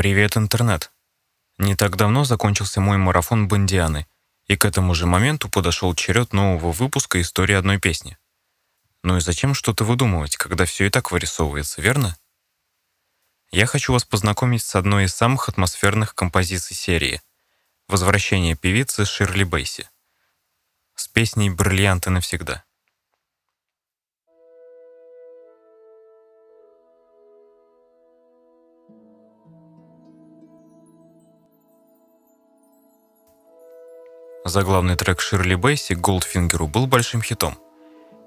Привет, интернет! Не так давно закончился мой марафон Бондианы, и к этому же моменту подошел черед нового выпуска истории одной песни. Ну и зачем что-то выдумывать, когда все и так вырисовывается, верно? Я хочу вас познакомить с одной из самых атмосферных композиций серии «Возвращение певицы Ширли Бейси» с песней «Бриллианты навсегда». Заглавный трек Ширли Бейси «Голдфингеру» был большим хитом.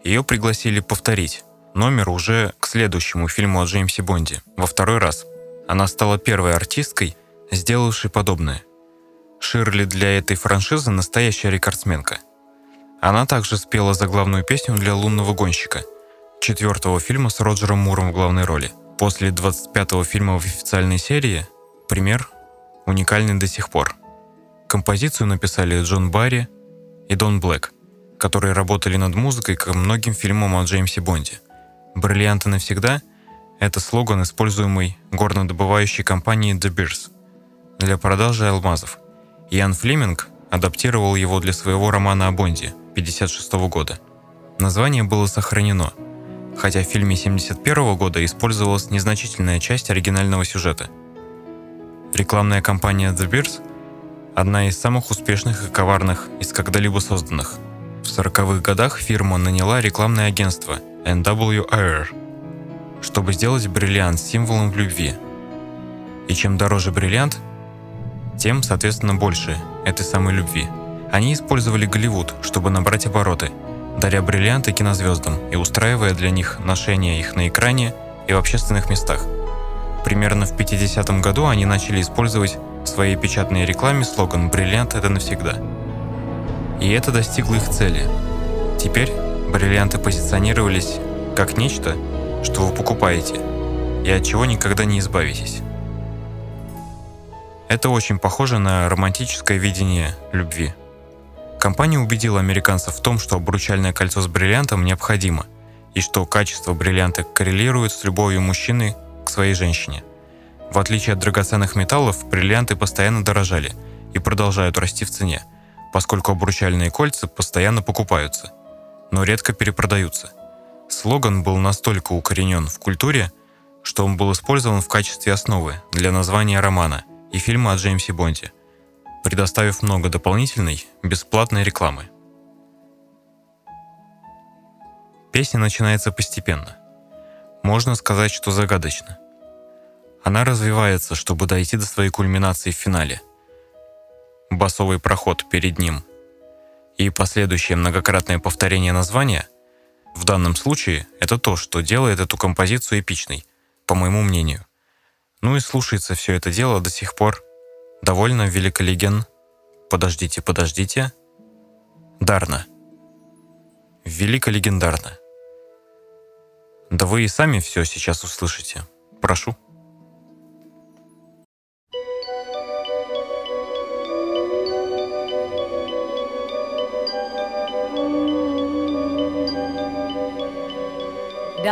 Ее пригласили повторить номер уже к следующему фильму о Джеймсе Бонде, во второй раз. Она стала первой артисткой, сделавшей подобное. Ширли для этой франшизы настоящая рекордсменка. Она также спела заглавную песню для «Лунного гонщика», четвертого фильма с Роджером Муром в главной роли. После 25-го фильма в официальной серии пример уникальный до сих пор – Композицию написали Джон Барри и Дон Блэк, которые работали над музыкой к многим фильмам о Джеймсе Бонде. «Бриллианты навсегда» — это слоган, используемый горнодобывающей компанией The Beers для продажи алмазов. Ян Флеминг адаптировал его для своего романа о Бонде 1956 года. Название было сохранено, хотя в фильме 1971 года использовалась незначительная часть оригинального сюжета. Рекламная кампания The Beers — одна из самых успешных и коварных из когда-либо созданных. В 40-х годах фирма наняла рекламное агентство NWR, чтобы сделать бриллиант символом любви. И чем дороже бриллиант, тем, соответственно, больше этой самой любви. Они использовали Голливуд, чтобы набрать обороты, даря бриллианты кинозвездам и устраивая для них ношение их на экране и в общественных местах. Примерно в 50 году они начали использовать в своей печатной рекламе слоган «Бриллиант – это навсегда». И это достигло их цели. Теперь бриллианты позиционировались как нечто, что вы покупаете, и от чего никогда не избавитесь. Это очень похоже на романтическое видение любви. Компания убедила американцев в том, что обручальное кольцо с бриллиантом необходимо, и что качество бриллианта коррелирует с любовью мужчины к своей женщине – в отличие от драгоценных металлов, бриллианты постоянно дорожали и продолжают расти в цене, поскольку обручальные кольца постоянно покупаются, но редко перепродаются. Слоган был настолько укоренен в культуре, что он был использован в качестве основы для названия романа и фильма о Джеймсе Бонде, предоставив много дополнительной, бесплатной рекламы. Песня начинается постепенно. Можно сказать, что загадочно. Она развивается, чтобы дойти до своей кульминации в финале. Басовый проход перед ним и последующее многократное повторение названия в данном случае это то, что делает эту композицию эпичной, по моему мнению. Ну и слушается все это дело до сих пор довольно великолеген. Подождите, подождите. Дарно. Великолегендарно. Да вы и сами все сейчас услышите. Прошу.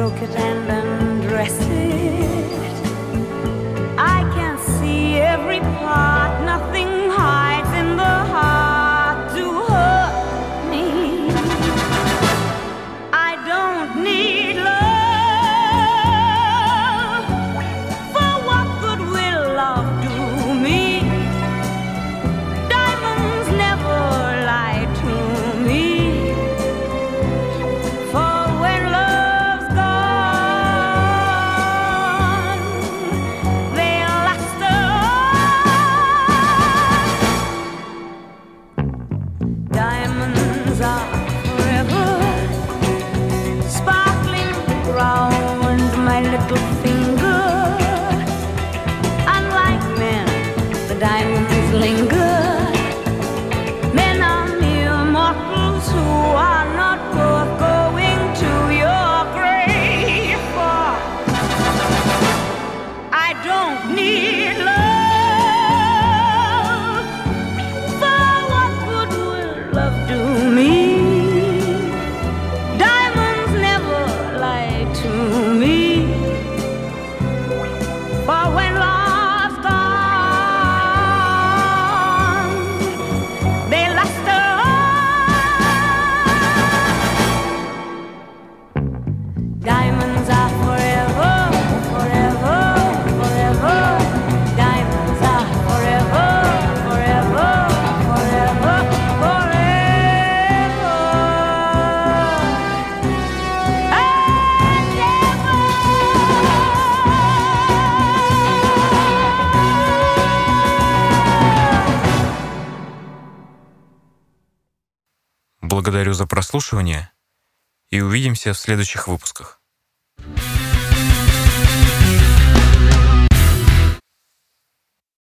stroke it, and undress it. need Благодарю за прослушивание и увидимся в следующих выпусках.